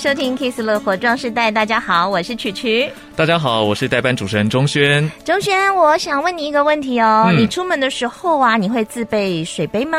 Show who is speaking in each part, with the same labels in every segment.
Speaker 1: 收听《Kiss 乐活壮世代》，大家好，我是曲曲。
Speaker 2: 大家好，我是代班主持人钟轩。
Speaker 1: 钟轩，我想问你一个问题哦，
Speaker 2: 嗯、
Speaker 1: 你出门的时候啊，你会自备水杯吗？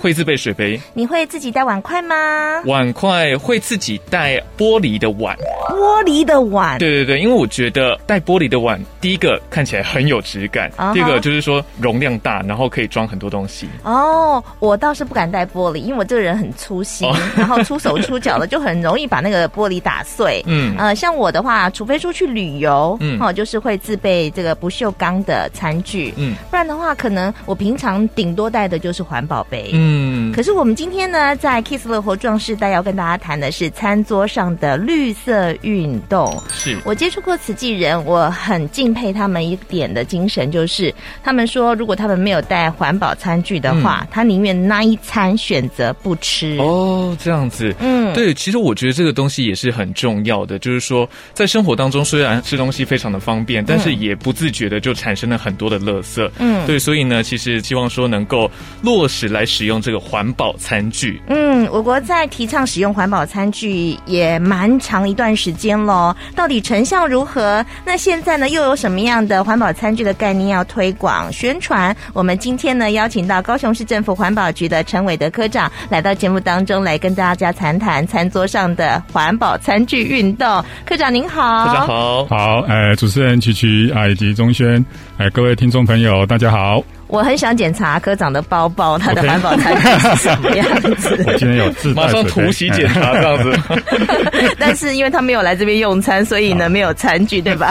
Speaker 2: 会自备水杯。
Speaker 1: 你会自己带碗筷吗？
Speaker 2: 碗筷会自己带玻璃的碗。
Speaker 1: 玻璃的碗。
Speaker 2: 对对对，因为我觉得带玻璃的碗，第一个看起来很有质感，uh-huh. 第二个就是说容量大，然后可以装很多东西。
Speaker 1: 哦、oh，我倒是不敢带玻璃，因为我这个人很粗心，oh. 然后出手出脚的，就很容易把那个玻璃打碎。嗯，呃，像我的话，除非出去旅游，嗯，哦，就是会自备这个不锈钢的餐具，嗯，不然的话，可能我平常顶多带的就是环保杯，嗯。可是我们今天呢，在 Kiss 乐活壮士代要跟大家谈的是餐桌上的绿色运动。
Speaker 2: 是。
Speaker 1: 我接触过慈济人，我很敬佩他们一点的精神，就是他们说，如果他们没有带环保餐具的话，嗯、他宁愿那一餐选择不吃。
Speaker 2: 哦，这样子，嗯，对，其实我觉得这个东西也是很重要的，就是说，在生活当中，虽然吃东西非常的方便，但是也不自觉的就产生了很多的垃圾。嗯，对，所以呢，其实希望说能够落实来使用这个环保餐具。
Speaker 1: 嗯，我国在提倡使用环保餐具也蛮长一段时间了，到底成效如何？那现在呢，又有什么样的环保餐具的概念要推广宣传？我们今天呢，邀请到高雄市政府环保局的陈伟德科长来到节目当中，来跟大家谈谈餐桌上的环保餐具运动。科长您好，
Speaker 2: 科长好，
Speaker 3: 好，呃，主持人曲曲啊，以及钟轩，哎，各位听众朋友，大家好。
Speaker 1: 我很想检查科长的包包，他的环保餐具是什么样子。
Speaker 3: Okay. 我今天有自
Speaker 2: 马上突袭检查 这样子。
Speaker 1: 但是因为他没有来这边用餐，所以呢没有餐具，对吧？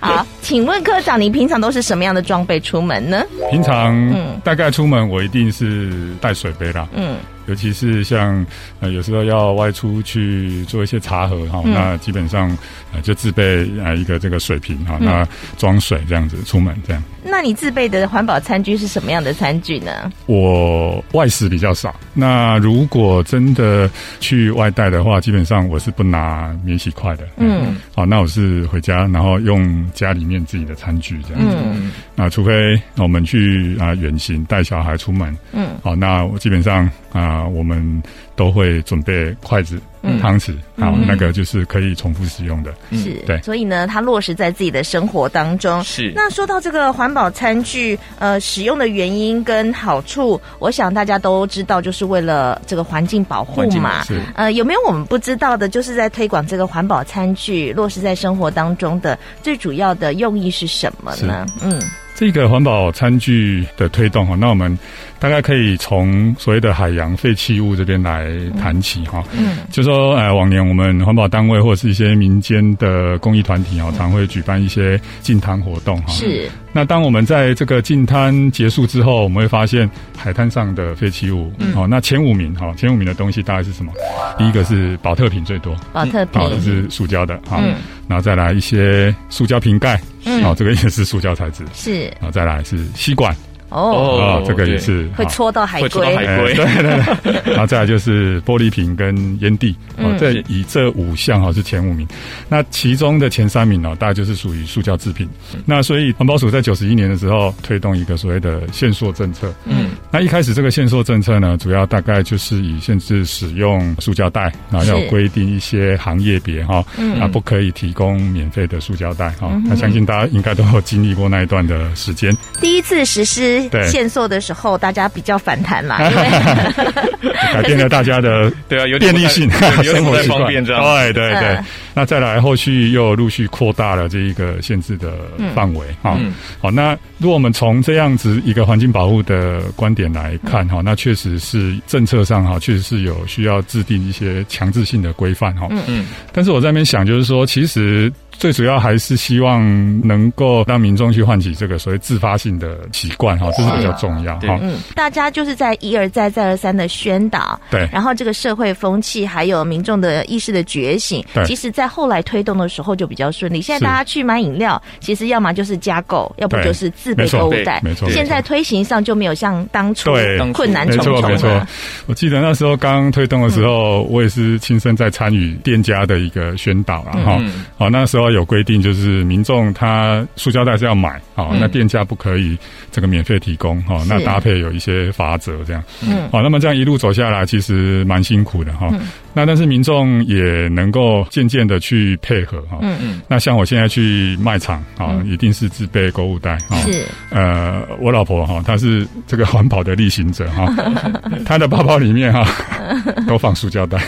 Speaker 1: 好，请问科长，你平常都是什么样的装备出门呢？
Speaker 3: 平常大概出门我一定是带水杯啦。嗯。尤其是像呃有时候要外出去做一些茶盒哈、嗯，那基本上呃就自备啊一个这个水瓶哈、嗯，那装水这样子出门这样。
Speaker 1: 那你自备的环保餐具是什么样的餐具呢？
Speaker 3: 我外食比较少，那如果真的去外带的话，基本上我是不拿免洗筷的。嗯，好，那我是回家然后用家里面自己的餐具这样子。嗯，那除非我们去啊远行带小孩出门，嗯，好，那我基本上啊。啊，我们都会准备筷子、嗯、汤匙，好、嗯，那个就是可以重复使用的。
Speaker 1: 是，对。所以呢，它落实在自己的生活当中。
Speaker 2: 是。
Speaker 1: 那说到这个环保餐具，呃，使用的原因跟好处，我想大家都知道，就是为了这个环境保护嘛。是。呃，有没有我们不知道的，就是在推广这个环保餐具落实在生活当中的最主要的用意是什么呢？嗯。
Speaker 3: 这个环保餐具的推动哈，那我们大概可以从所谓的海洋废弃物这边来谈起哈。嗯，就说呃，往年我们环保单位或者是一些民间的公益团体哦，常会举办一些净滩活动哈。
Speaker 1: 是。
Speaker 3: 那当我们在这个净滩结束之后，我们会发现海滩上的废弃物，好，那前五名哈，前五名的东西大概是什么？第一个是宝特瓶最多，
Speaker 1: 宝特瓶，
Speaker 3: 是塑胶的哈。嗯。然后再来一些塑胶瓶盖。嗯，哦，这个也是塑胶材质，
Speaker 1: 是，
Speaker 3: 然后再来是吸管。
Speaker 1: 哦，
Speaker 3: 哦，这个也是
Speaker 1: 会戳到海龟，
Speaker 2: 戳到海龟，
Speaker 3: 对对对。然后 再来就是玻璃瓶跟烟蒂，哦，这以这五项哈是前五名。那其中的前三名呢，大概就是属于塑胶制品。那所以环保署在九十一年的时候推动一个所谓的限塑政策。嗯，那一开始这个限塑政策呢，主要大概就是以限制使用塑胶袋，然后要规定一些行业别哈，啊不可以提供免费的塑胶袋哈。那相信大家应该都有经历过那一段的时间。
Speaker 1: 第一次实施。对，限售的时候，大家比较反弹啦，因为
Speaker 3: 改变了 大家的
Speaker 2: 对啊，有
Speaker 3: 便利性，
Speaker 2: 生活习惯，对
Speaker 3: 对对。嗯、那再来，后续又陆续扩大了这一个限制的范围哈。好，那如果我们从这样子一个环境保护的观点来看哈，那确实是政策上哈，确实是有需要制定一些强制性的规范哈。嗯嗯。但是我在那边想，就是说，其实。最主要还是希望能够让民众去唤起这个所谓自发性的习惯哈，这是比较重要哈。
Speaker 1: 嗯，大家就是在一而再再而三的宣导，
Speaker 3: 对，
Speaker 1: 然后这个社会风气还有民众的意识的觉醒，
Speaker 3: 对，
Speaker 1: 其实在后来推动的时候就比较顺利。现在大家去买饮料，其实要么就是加购，要不就是自备购物袋。
Speaker 3: 没错，
Speaker 1: 现在推行上就没有像当初困难重重。
Speaker 3: 没错，没错。我记得那时候刚推动的时候，我也是亲身在参与店家的一个宣导了哈。好，那时候有规定，就是民众他塑胶袋是要买，好，那店家不可以这个免费提供哈。那搭配有一些法则这样。嗯。好，那么这样一路走下来，其实蛮辛苦的哈。那但是民众也能够渐渐的去配合哈。嗯嗯。那像我现在去卖场啊，一定是自备购物袋啊。是。呃，我老婆哈，她是这个环保的力行者哈，她的包包里面哈 都放塑胶袋。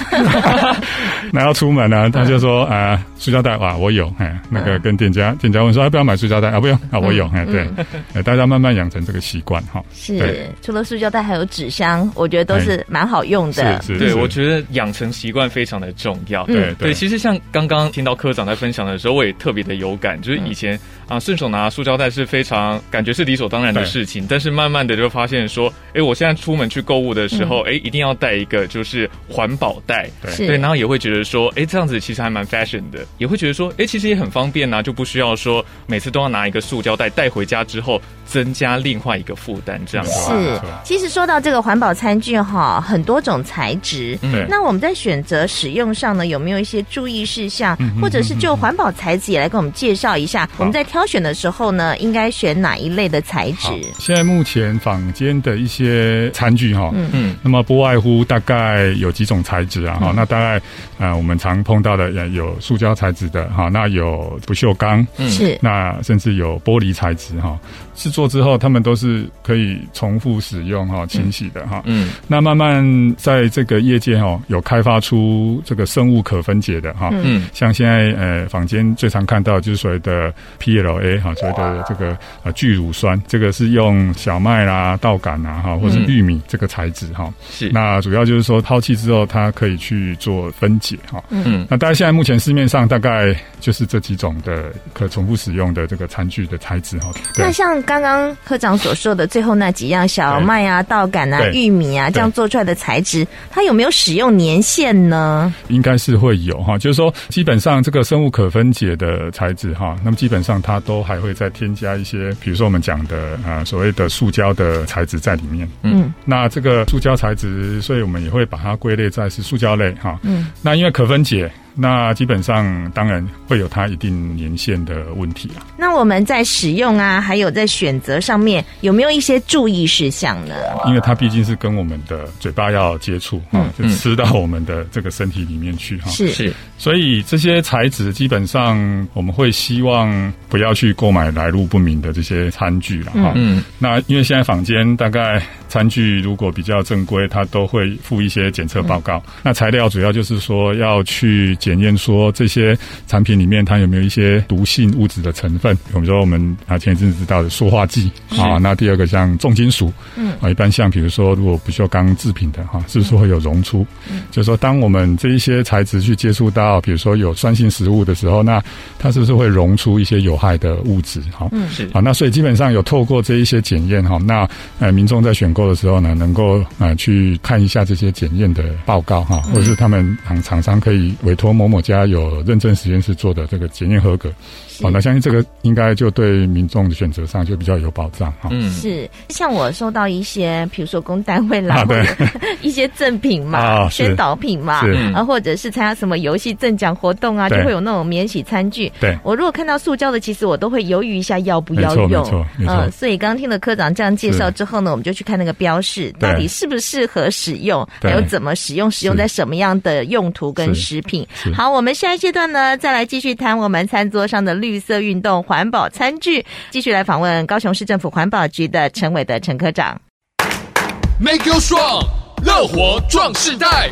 Speaker 3: 那要出门呢，她就说啊，塑胶袋哇，我有哎，那个跟店家店家问说要不要买塑胶袋啊？不用啊，我有哎，对，大家慢慢养成这个习惯哈。
Speaker 1: 是。除了塑胶袋，还有纸箱，我觉得都是蛮好用的。
Speaker 2: 是是。对，我觉得养成。习惯非常的重要，对对，对。其实像刚刚听到科长在分享的时候，我也特别的有感，就是以前啊顺手拿塑胶袋是非常感觉是理所当然的事情，但是慢慢的就发现说，哎，我现在出门去购物的时候，哎，一定要带一个就是环保袋，对，对，然后也会觉得说，哎，这样子其实还蛮 fashion 的，也会觉得说，哎，其实也很方便呐，就不需要说每次都要拿一个塑胶袋带回家之后增加另外一个负担，这样子。
Speaker 1: 是，其实说到这个环保餐具哈，很多种材质，嗯，那我们在。选择使用上呢，有没有一些注意事项，或者是就环保材质也来跟我们介绍一下？我们在挑选的时候呢，应该选哪一类的材质？
Speaker 3: 现在目前坊间的一些餐具哈，嗯嗯，那么不外乎大概有几种材质啊哈，那大概啊我们常碰到的有塑胶材质的哈，那有不锈钢，是，那甚至有玻璃材质哈。制作之后，他们都是可以重复使用哈，清洗的哈。嗯，那慢慢在这个业界哈，有开发出这个生物可分解的哈。嗯，像现在呃坊间最常看到就是所谓的 PLA 哈，所谓的这个呃聚乳酸，这个是用小麦啦、稻杆啊哈，或是玉米这个材质哈。是。那主要就是说抛弃之后，它可以去做分解哈。嗯。那大家现在目前市面上大概就是这几种的可重复使用的这个餐具的材质哈。
Speaker 1: 那像。刚刚科长所说的最后那几样小麦啊、稻杆啊、玉米啊，这样做出来的材质，它有没有使用年限呢？
Speaker 3: 应该是会有哈，就是说基本上这个生物可分解的材质哈，那么基本上它都还会再添加一些，比如说我们讲的啊所谓的塑胶的材质在里面。嗯，那这个塑胶材质，所以我们也会把它归类在是塑胶类哈。嗯，那因为可分解。那基本上当然会有它一定年限的问题啊。
Speaker 1: 那我们在使用啊，还有在选择上面有没有一些注意事项呢？
Speaker 3: 因为它毕竟是跟我们的嘴巴要接触啊，就吃到我们的这个身体里面去哈。是是。所以这些材质基本上我们会希望不要去购买来路不明的这些餐具了哈。嗯。那因为现在坊间大概餐具如果比较正规，它都会附一些检测报告。那材料主要就是说要去。检验说这些产品里面它有没有一些毒性物质的成分，比如说我们啊前一阵子知道的塑化剂啊，那第二个像重金属，嗯啊，一般像比如说如果不锈钢制品的哈，是不是会有溶出？嗯，就是说当我们这一些材质去接触到，比如说有酸性食物的时候，那它是不是会溶出一些有害的物质？哈，嗯是啊，那所以基本上有透过这一些检验哈，那呃民众在选购的时候呢，能够啊去看一下这些检验的报告哈，或者是他们厂厂商可以委托。某某家有认证实验室做的这个检验合格。好，那相信这个应该就对民众的选择上就比较有保障哈。嗯，
Speaker 1: 是像我收到一些，比如说公单位来的 一些赠品嘛，宣导品嘛，啊，或者是参加什么游戏赠奖活动啊，就会有那种免洗餐具。对，我如果看到塑胶的，其实我都会犹豫一下要不要用。没错，没错。所以刚刚听了科长这样介绍之后呢，我们就去看那个标示，到底适不适合使用，还有怎么使用，使用在什么样的用途跟食品。好，我们下一阶段呢，再来继续谈我们餐桌上的绿色运动环保餐具，继续来访问高雄市政府环保局的陈伟的陈科长。
Speaker 4: Make you strong，乐活壮世代。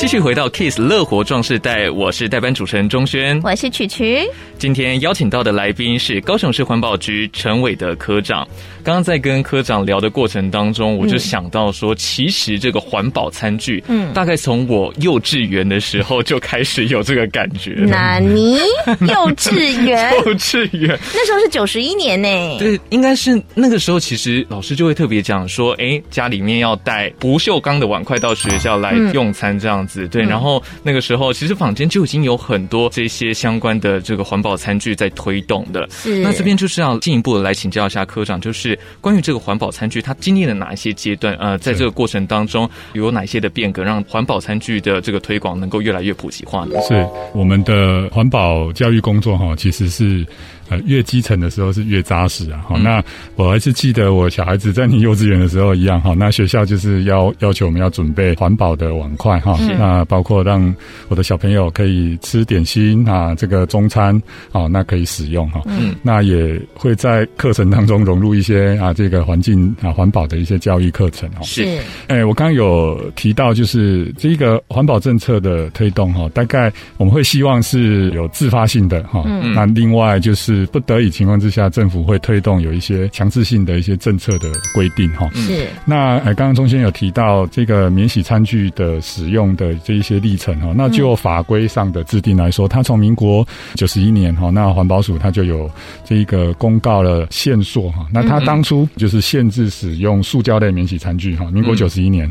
Speaker 2: 继续回到 Kiss 乐活壮士代，我是代班主持人钟轩，
Speaker 1: 我是曲曲。
Speaker 2: 今天邀请到的来宾是高雄市环保局陈伟的科长。刚刚在跟科长聊的过程当中，我就想到说，其实这个环保餐具，嗯，大概从我幼稚园的时候就开始有这个感觉。
Speaker 1: 哪尼幼稚园？
Speaker 2: 幼稚园
Speaker 1: 那时候是九十一年呢？
Speaker 2: 对，应该是那个时候，其实老师就会特别讲说，哎，家里面要带不锈钢的碗筷到学校来用餐这样子。对，然后那个时候其实坊间就已经有很多这些相关的这个环保餐具在推动的。是，那这边就是要进一步的来请教一下科长，就是关于这个环保餐具，它经历了哪一些阶段？呃，在这个过程当中有哪些的变革，让环保餐具的这个推广能够越来越普及化呢？
Speaker 3: 是我们的环保教育工作哈，其实是。呃，越基层的时候是越扎实啊！好，那我还是记得我小孩子在你幼稚园的时候一样哈。那学校就是要要求我们要准备环保的碗筷哈。那包括让我的小朋友可以吃点心啊，这个中餐啊，那可以使用哈。嗯，那也会在课程当中融入一些啊，这个环境啊环保的一些教育课程哦。
Speaker 2: 是，
Speaker 3: 哎，我刚刚有提到就是这个环保政策的推动哈，大概我们会希望是有自发性的哈。嗯，那另外就是。不得已情况之下，政府会推动有一些强制性的一些政策的规定哈。是。那呃，刚刚钟先有提到这个免洗餐具的使用的这一些历程哈。那就法规上的制定来说，它从民国九十一年哈，那环保署它就有这一个公告了限塑哈。那它当初就是限制使用塑胶类免洗餐具哈。民国九十一年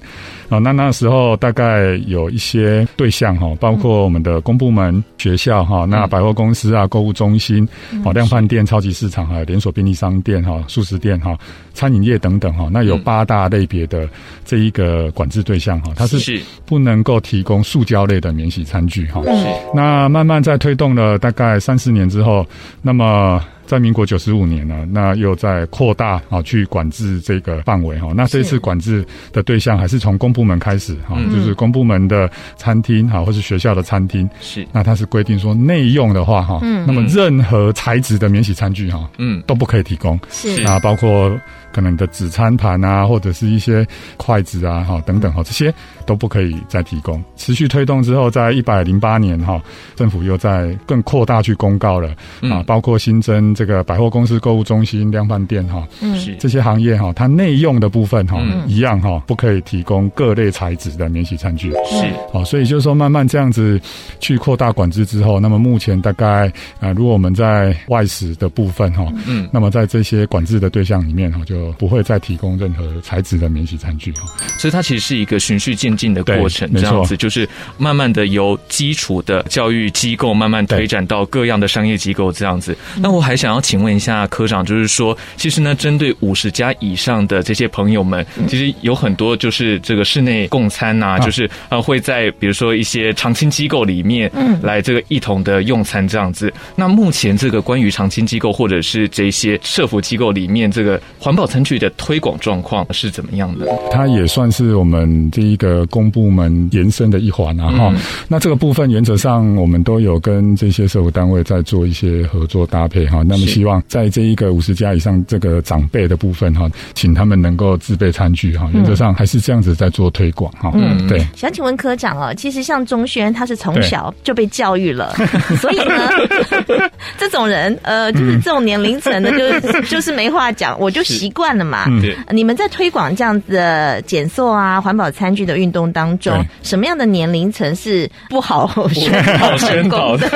Speaker 3: 啊，那那时候大概有一些对象哈，包括我们的公部门、学校哈，那百货公司啊、购物中心好。量饭店、超级市场啊连锁便利商店哈、速食店哈、餐饮业等等哈，那有八大类别的这一个管制对象哈，它是不能够提供塑胶类的免洗餐具哈。是。那慢慢在推动了大概三四年之后，那么。在民国九十五年呢，那又在扩大啊，去管制这个范围哈。那这次管制的对象还是从公部门开始哈，就是公部门的餐厅哈，或是学校的餐厅。是。那它是规定说内用的话哈，嗯，那么任何材质的免洗餐具哈，嗯，都不可以提供。是。那，包括。可能的纸餐盘啊，或者是一些筷子啊，哈等等哈，这些都不可以再提供。持续推动之后，在一百零八年哈，政府又在更扩大去公告了啊，包括新增这个百货公司、购物中心、量贩店哈，嗯，这些行业哈，它内用的部分哈，一样哈，不可以提供各类材质的免洗餐具。是，好，所以就是说，慢慢这样子去扩大管制之后，那么目前大概啊，如果我们在外食的部分哈，嗯，那么在这些管制的对象里面哈，就不会再提供任何材质的免洗餐具哈，
Speaker 2: 所以它其实是一个循序渐进的过程，这样子就是慢慢的由基础的教育机构慢慢推展到各样的商业机构这样子。那我还想要请问一下科长，就是说，其实呢，针对五十家以上的这些朋友们，其实有很多就是这个室内共餐呐、啊，就是呃会在比如说一些长青机构里面，嗯，来这个一同的用餐这样子。那目前这个关于长青机构或者是这些社服机构里面这个环保。餐具的推广状况是怎么样的？
Speaker 3: 它也算是我们这一个公部门延伸的一环啊。哈、嗯，那这个部分原则上我们都有跟这些社会单位在做一些合作搭配哈。那么希望在这一个五十家以上这个长辈的部分哈，请他们能够自备餐具哈。原则上还是这样子在做推广哈。嗯，对。
Speaker 1: 想请问科长哦，其实像钟轩他是从小就被教育了，所以呢，这种人呃，就是这种年龄层的，就是就是没话讲，我就习惯。惯了嘛？嗯，你们在推广这样子的减塑啊、环保餐具的运动当中，什么样的年龄层是不好宣导成功的？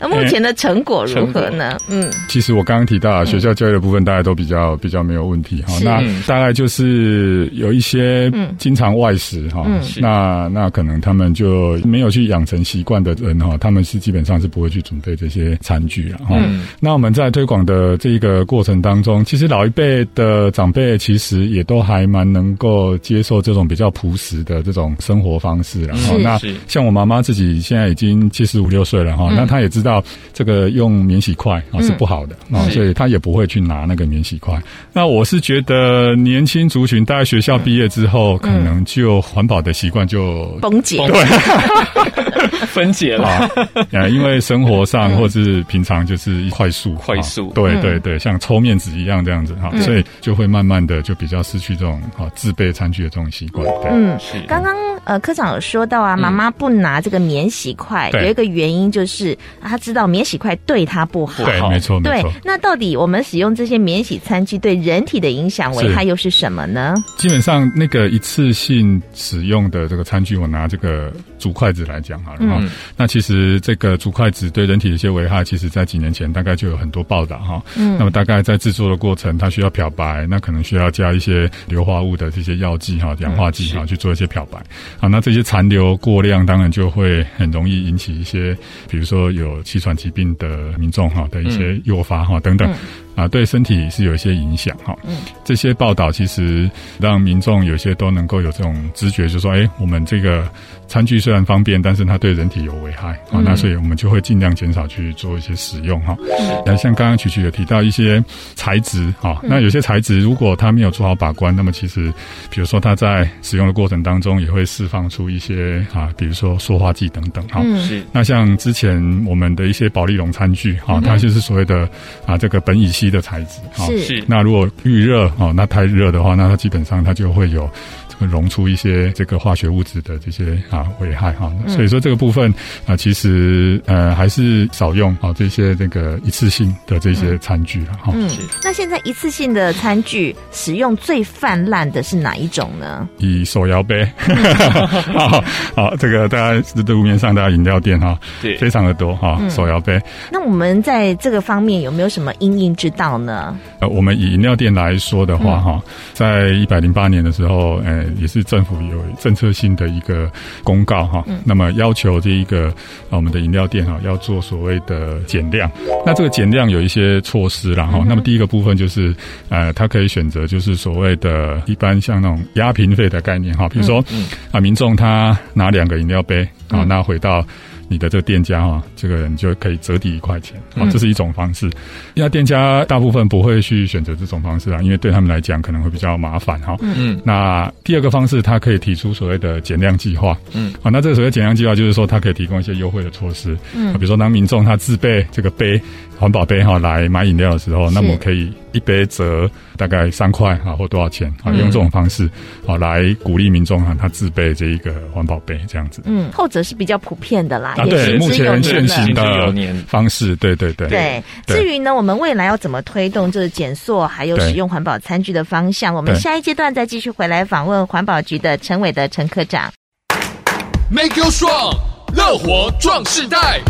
Speaker 1: 那 目前的成果如何呢？嗯，
Speaker 3: 其实我刚刚提到啊，学校教育的部分，大家都比较比较没有问题哈。那大概就是有一些经常外食哈，那那可能他们就没有去养成习惯的人哈，他们是基本上是不会去准备这些餐具了哈。那我们在推广的这一个过程当中，其实老老一辈的长辈其实也都还蛮能够接受这种比较朴实的这种生活方式，然后那像我妈妈自己现在已经七十五六岁了哈，那她也知道这个用免洗筷啊是不好的啊，所以她也不会去拿那个免洗筷。那我是觉得年轻族群大概学校毕业之后，可能就环保的习惯就
Speaker 1: 崩解。
Speaker 3: 对。
Speaker 2: 分解了。
Speaker 3: 啊，因为生活上或是平常就是快速，
Speaker 2: 快速，
Speaker 3: 对对对，像抽面纸一样这样子哈，所以就会慢慢的就比较失去这种哈自备餐具的这种习惯。
Speaker 1: 嗯，是。刚刚呃科长有说到啊，妈妈不拿这个免洗筷，有一个原因就是她知道免洗筷对她不好。
Speaker 3: 对，没错，没错。
Speaker 1: 对，那到底我们使用这些免洗餐具对人体的影响危害又是什么呢？
Speaker 3: 基本上那个一次性使用的这个餐具，我拿这个竹筷子来讲哈，然后那其实这个竹筷子对人体的一些危害，其实在几年前大概就有很多报道哈。嗯，那么大概在制作的过程，它需要漂白，那可能需要加一些硫化物的这些药剂哈、氧化剂哈去做一些漂白。好，那这些残留过量，当然就会很容易引起一些，比如说有气喘疾病的民众哈的一些诱发哈等等。啊，对身体是有一些影响哈。嗯，这些报道其实让民众有些都能够有这种知觉，就是说，哎，我们这个餐具虽然方便，但是它对人体有危害啊。那所以我们就会尽量减少去做一些使用哈。那像刚刚曲曲有提到一些材质哈，那有些材质如果它没有做好把关，那么其实比如说它在使用的过程当中也会释放出一些啊，比如说塑化剂等等哈。是。那像之前我们的一些保利龙餐具哈，它就是所谓的啊这个苯乙烯。的材质是，是那如果遇热哦，那太热的话，那它基本上它就会有。会溶出一些这个化学物质的这些啊危害哈，所以说这个部分啊，其实呃还是少用啊这些这个一次性的这些餐具了哈。
Speaker 1: 嗯，那现在一次性的餐具使用最泛滥的是哪一种呢？
Speaker 3: 以手摇杯，好，好，这个大家路面上大家饮料店哈，对，非常的多哈，手摇杯。
Speaker 1: 那我们在这个方面有没有什么因应之道呢？
Speaker 3: 呃，我们以饮料店来说的话哈，在一百零八年的时候，呃。也是政府有政策性的一个公告哈，那么要求这一个我们的饮料店哈要做所谓的减量。那这个减量有一些措施啦哈。那么第一个部分就是呃，他可以选择就是所谓的一般像那种压瓶费的概念哈，比如说啊，民众他拿两个饮料杯啊，那回到。你的这个店家哈，这个人就可以折抵一块钱啊，这是一种方式。因为店家大部分不会去选择这种方式啊，因为对他们来讲可能会比较麻烦哈。嗯嗯，那第二个方式，他可以提出所谓的减量计划。嗯，好，那这个所谓减量计划就是说，他可以提供一些优惠的措施。嗯，比如说当民众他自备这个杯。环保杯哈，来买饮料的时候，那么可以一杯折大概三块啊，或多少钱啊？用这种方式啊，来鼓励民众哈，他自备这一个环保杯这样子。
Speaker 1: 嗯，后者是比较普遍的啦。
Speaker 3: 啊，对，目前现行的方式，对对对。
Speaker 1: 对，至于呢，我们未来要怎么推动这个减塑还有使用环保餐具的方向，我们下一阶段再继续回来访问环保局的陈伟的陈科长。
Speaker 4: Make you strong，乐活壮世代。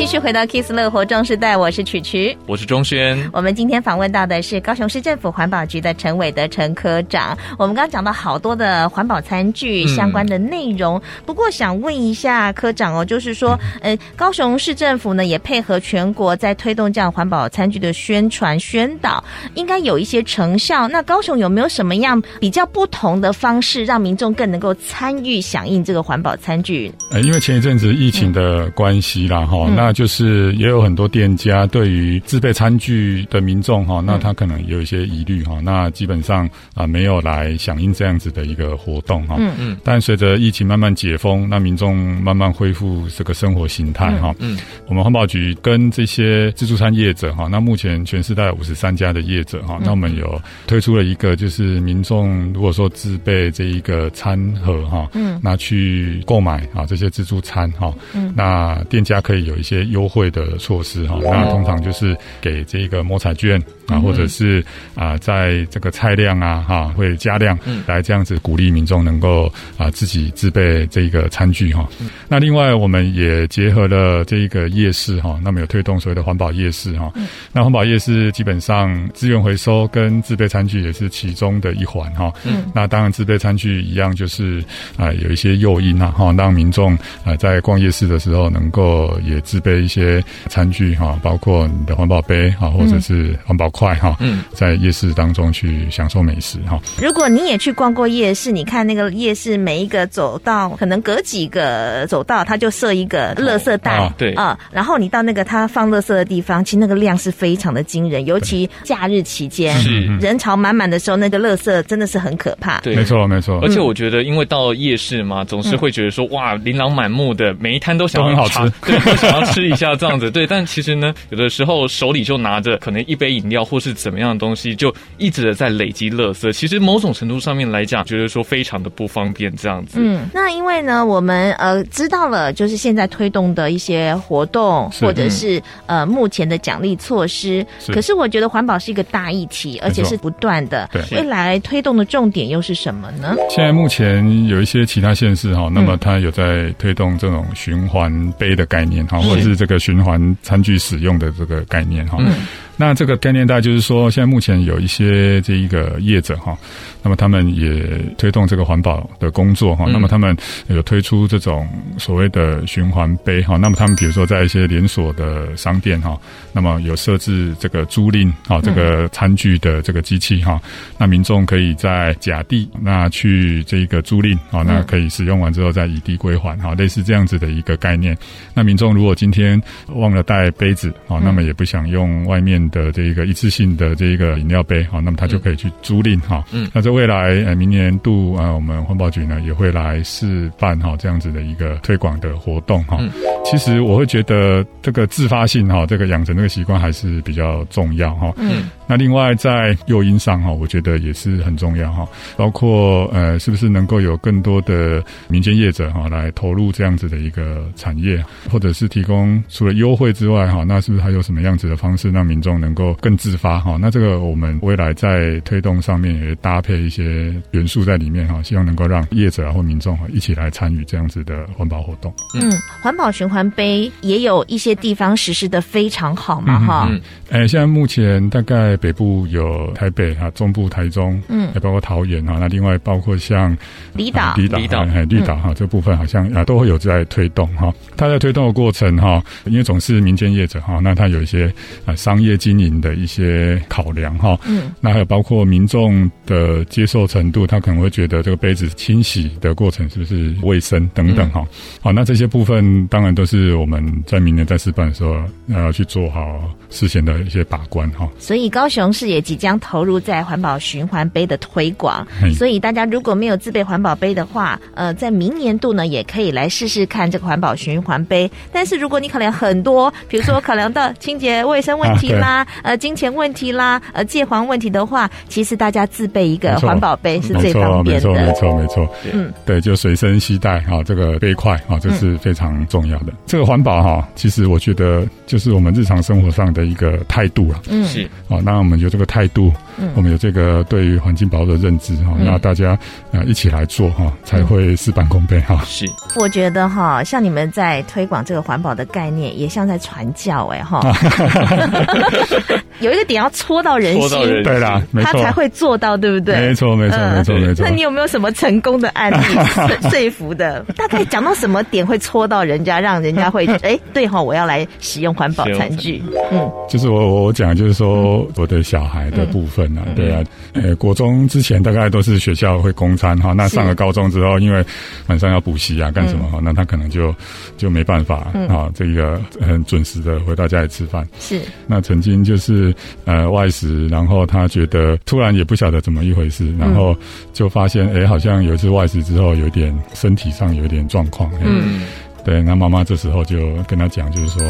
Speaker 1: 继续回到 Kiss 乐活壮世代，我是曲曲，
Speaker 2: 我是钟轩。
Speaker 1: 我们今天访问到的是高雄市政府环保局的陈伟德陈科长。我们刚刚讲到好多的环保餐具相关的内容，嗯、不过想问一下科长哦，就是说，呃，高雄市政府呢也配合全国在推动这样环保餐具的宣传宣导，应该有一些成效。那高雄有没有什么样比较不同的方式，让民众更能够参与响应这个环保餐具？
Speaker 3: 呃，因为前一阵子疫情的关系啦，哈、嗯，那。就是也有很多店家对于自备餐具的民众哈，那他可能有一些疑虑哈，那基本上啊没有来响应这样子的一个活动哈。嗯嗯。但随着疫情慢慢解封，那民众慢慢恢复这个生活形态哈。嗯。我们环保局跟这些自助餐业者哈，那目前全市大概五十三家的业者哈，那我们有推出了一个，就是民众如果说自备这一个餐盒哈，嗯，拿去购买啊这些自助餐哈，嗯，那店家可以有一些。优惠的措施哈，那通常就是给这个摸彩券啊，或者是啊，在这个菜量啊哈会加量，来这样子鼓励民众能够啊自己自备这个餐具哈。那另外我们也结合了这一个夜市哈，那么有推动所谓的环保夜市哈。那环保夜市基本上资源回收跟自备餐具也是其中的一环哈。嗯，那当然自备餐具一样就是啊有一些诱因啊哈，让民众啊在逛夜市的时候能够也自备。一些餐具哈，包括你的环保杯哈，或者是环保快哈。嗯，在夜市当中去享受美食哈。
Speaker 1: 如果你也去逛过夜市，你看那个夜市每一个走道，可能隔几个走道，它就设一个垃圾袋。
Speaker 2: 哦、对啊、
Speaker 1: 嗯，然后你到那个它放垃圾的地方，其实那个量是非常的惊人，尤其假日期间，是人潮满满的时候，那个垃圾真的是很可怕。
Speaker 2: 对，
Speaker 3: 没错没错。
Speaker 2: 而且我觉得，因为到夜市嘛，总是会觉得说，哇，琳琅满目的，每一摊都想
Speaker 3: 很好吃，
Speaker 2: 对，都想要吃一下这样子。对，但其实呢，有的时候手里就拿着可能一杯饮料或是怎么样的东西，就一直的在累积垃圾。其实某种程度上面来讲，觉得说非常的不方便这样子。
Speaker 1: 嗯，那因为呢，我们呃知道了，就是现在推动的一些活动，或者是、嗯、呃目前的奖励措施。是，可是我觉得环保是一个大议题，而且是不断的。对，未来推动的重点又是什么呢？
Speaker 3: 现在目前有一些其他县市哈，那么它有在推动这种循环杯的概念哈，或者是这个循环餐具使用的这个概念哈。嗯那这个概念大概就是说，现在目前有一些这一个业者哈，那么他们也推动这个环保的工作哈，那么他们有推出这种所谓的循环杯哈，那么他们比如说在一些连锁的商店哈，那么有设置这个租赁啊，这个餐具的这个机器哈，那民众可以在甲地那去这个租赁啊，那可以使用完之后再以地归还哈，类似这样子的一个概念。那民众如果今天忘了带杯子啊，那么也不想用外面的这一个一次性的这一个饮料杯哈，那么他就可以去租赁哈。嗯，那在未来呃明年度啊，我们环保局呢也会来示范哈这样子的一个推广的活动哈。嗯，其实我会觉得这个自发性哈，这个养成这个习惯还是比较重要哈。嗯，那另外在诱因上哈，我觉得也是很重要哈，包括呃是不是能够有更多的民间业者哈来投入这样子的一个产业，或者是提供除了优惠之外哈，那是不是还有什么样子的方式让民众能够更自发哈，那这个我们未来在推动上面也搭配一些元素在里面哈，希望能够让业者啊或民众哈一起来参与这样子的环保活动。
Speaker 1: 嗯，环保循环杯也有一些地方实施的非常好嘛哈。嗯，
Speaker 3: 哎，现在目前大概北部有台北啊，中部台中，嗯，还包括桃园啊，那另外包括像
Speaker 1: 离岛、
Speaker 3: 离岛、哎绿岛哈，这部分好像啊都会有在推动哈。它在推动的过程哈，因为总是民间业者哈，那它有一些啊商业经营的。一些考量哈，嗯，那还有包括民众的接受程度，他可能会觉得这个杯子清洗的过程是不是卫生等等哈，好，那这些部分当然都是我们在明年在示范的时候要去做好事先的一些把关哈。
Speaker 1: 所以高雄市也即将投入在环保循环杯的推广，所以大家如果没有自备环保杯的话，呃，在明年度呢也可以来试试看这个环保循环杯。但是如果你考量很多，比如说考量到清洁卫生问题 啦，呃。金钱问题啦，呃，借还问题的话，其实大家自备一个环保杯是最方便的。
Speaker 3: 没错，没错，没错。嗯，对，就随身携带哈，这个杯块哈，这是非常重要的。嗯、这个环保哈，其实我觉得就是我们日常生活上的一个态度了。嗯，是。啊，那我们有这个态度，嗯，我们有这个对于环境保护的认知哈，那大家啊一起来做哈，才会事半功倍哈。是。
Speaker 1: 我觉得哈，像你们在推广这个环保的概念，也像在传教哎哈。有一个点要戳到人心，
Speaker 3: 对啦，
Speaker 1: 他才会做到，对不对？
Speaker 3: 没错，没错，没错，没错。
Speaker 1: 那你有没有什么成功的案例 说服的？大概讲到什么点会戳到人家，让人家会 哎，对哈，我要来使用环保餐具。嗯，
Speaker 3: 就是我我讲就是说我的小孩的部分啊，对啊，呃，国中之前大概都是学校会供餐哈，那上了高中之后，因为晚上要补习啊，干什么哈，那他可能就就没办法啊，这个很准时的回到家里吃饭。是，那曾经就是。呃，外食，然后他觉得突然也不晓得怎么一回事，然后就发现，哎，好像有一次外食之后，有点身体上有点状况。嗯，对，那妈妈这时候就跟他讲，就是说。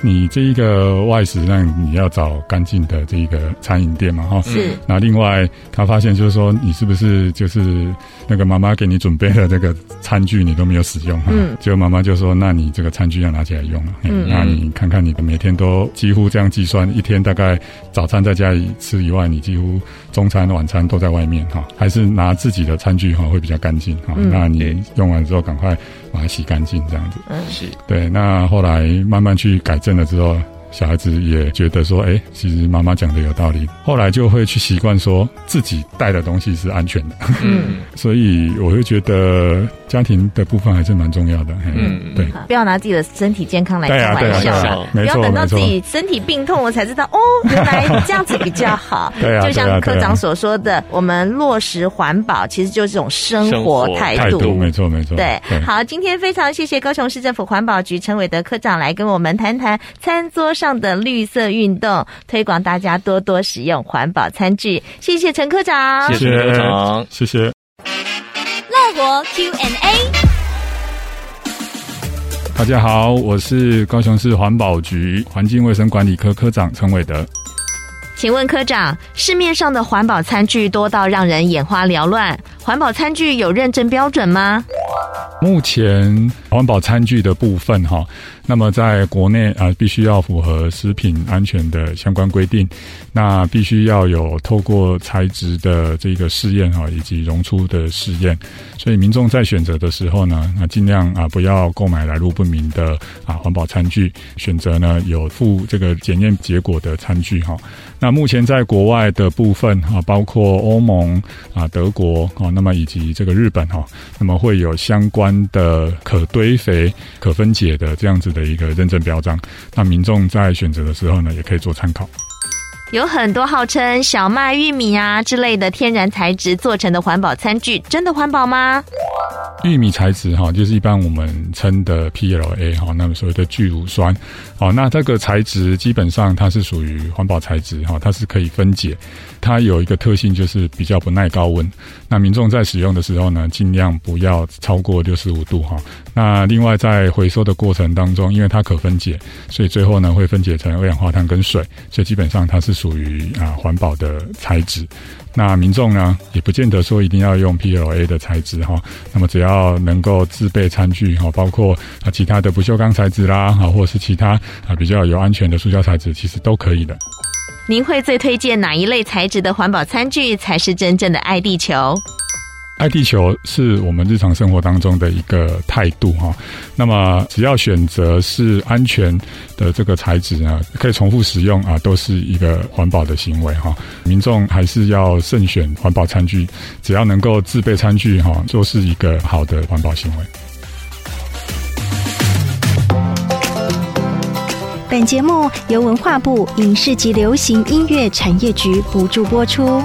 Speaker 3: 你这一个外食，那你要找干净的这一个餐饮店嘛，哈。是。那另外，他发现就是说，你是不是就是那个妈妈给你准备的这个餐具，你都没有使用？嗯。结果妈妈就说：“那你这个餐具要拿起来用了。”嗯。那你看看，你的每天都几乎这样计算，一天大概早餐在家里吃以外，你几乎中餐、晚餐都在外面哈，还是拿自己的餐具哈会比较干净哈。嗯。那你用完之后赶快把它洗干净，这样子。嗯，是。对。那后来慢慢去改正。了之后，小孩子也觉得说，哎，其实妈妈讲的有道理。后来就会去习惯说自己带的东西是安全的。嗯，所以我会觉得家庭的部分还是蛮重要的。嗯，对，
Speaker 1: 不要拿自己的身体健康来开玩笑，不要等到自己身体病痛了才知道哦，原来这样子比较好。对啊，就像科长所说的，我们落实环保其实就是这种生活态度。
Speaker 3: 没错，没错。
Speaker 1: 对，好，今天非常谢谢高雄市政府环保局陈伟德科长来跟我们谈谈餐桌上的绿色运动，推广大家多多使用环保餐具。谢谢陈科长，
Speaker 3: 谢谢科长，谢谢。乐活 Q&A，大家好，我是高雄市环保局环境卫生管理科科长陈伟德。
Speaker 1: 请问科长，市面上的环保餐具多到让人眼花缭乱，环保餐具有认证标准吗？
Speaker 3: 目前环保餐具的部分，哈。那么在国内啊，必须要符合食品安全的相关规定，那必须要有透过材质的这个试验哈，以及溶出的试验，所以民众在选择的时候呢，那尽量啊不要购买来路不明的啊环保餐具，选择呢有附这个检验结果的餐具哈。那目前在国外的部分啊，包括欧盟啊、德国啊，那么以及这个日本哈，那么会有相关的可堆肥、可分解的这样子的。一个认证标章，那民众在选择的时候呢，也可以做参考。
Speaker 1: 有很多号称小麦、玉米啊之类的天然材质做成的环保餐具，真的环保吗？
Speaker 3: 玉米材质哈，就是一般我们称的 PLA 哈，那么所谓的聚乳酸，哦，那这个材质基本上它是属于环保材质哈，它是可以分解，它有一个特性就是比较不耐高温。那民众在使用的时候呢，尽量不要超过六十五度哈。那另外在回收的过程当中，因为它可分解，所以最后呢会分解成二氧化碳跟水，所以基本上它是属于啊环保的材质。那民众呢也不见得说一定要用 PLA 的材质哈。那么只要要能够自备餐具哈，包括啊其他的不锈钢材质啦，哈，或者是其他啊比较有安全的塑胶材质，其实都可以的。
Speaker 1: 您会最推荐哪一类材质的环保餐具才是真正的爱地球？
Speaker 3: 爱地球是我们日常生活当中的一个态度哈。那么只要选择是安全的这个材质呢，可以重复使用啊，都是一个环保的行为哈。民众还是要慎选环保餐具，只要能够自备餐具哈，就是一个好的环保行为。
Speaker 5: 本节目由文化部影视及流行音乐产业局补助播出。